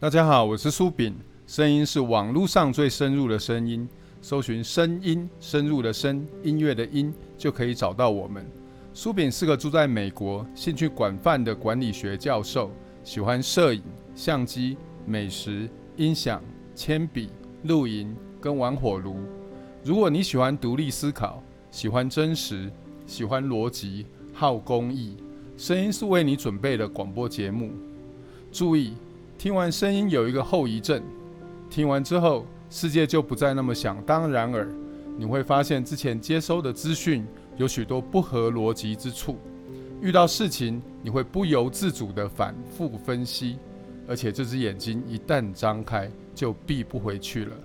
大家好，我是苏炳，声音是网络上最深入的声音，搜寻声音深入的声音乐的音就可以找到我们。苏炳是个住在美国、兴趣广泛的管理学教授，喜欢摄影、相机、美食、音响、铅笔、露营跟玩火炉。如果你喜欢独立思考，喜欢真实，喜欢逻辑，好公益，声音是为你准备的广播节目。注意。听完声音有一个后遗症，听完之后世界就不再那么想当然耳。你会发现之前接收的资讯有许多不合逻辑之处，遇到事情你会不由自主的反复分析，而且这只眼睛一旦张开就闭不回去了。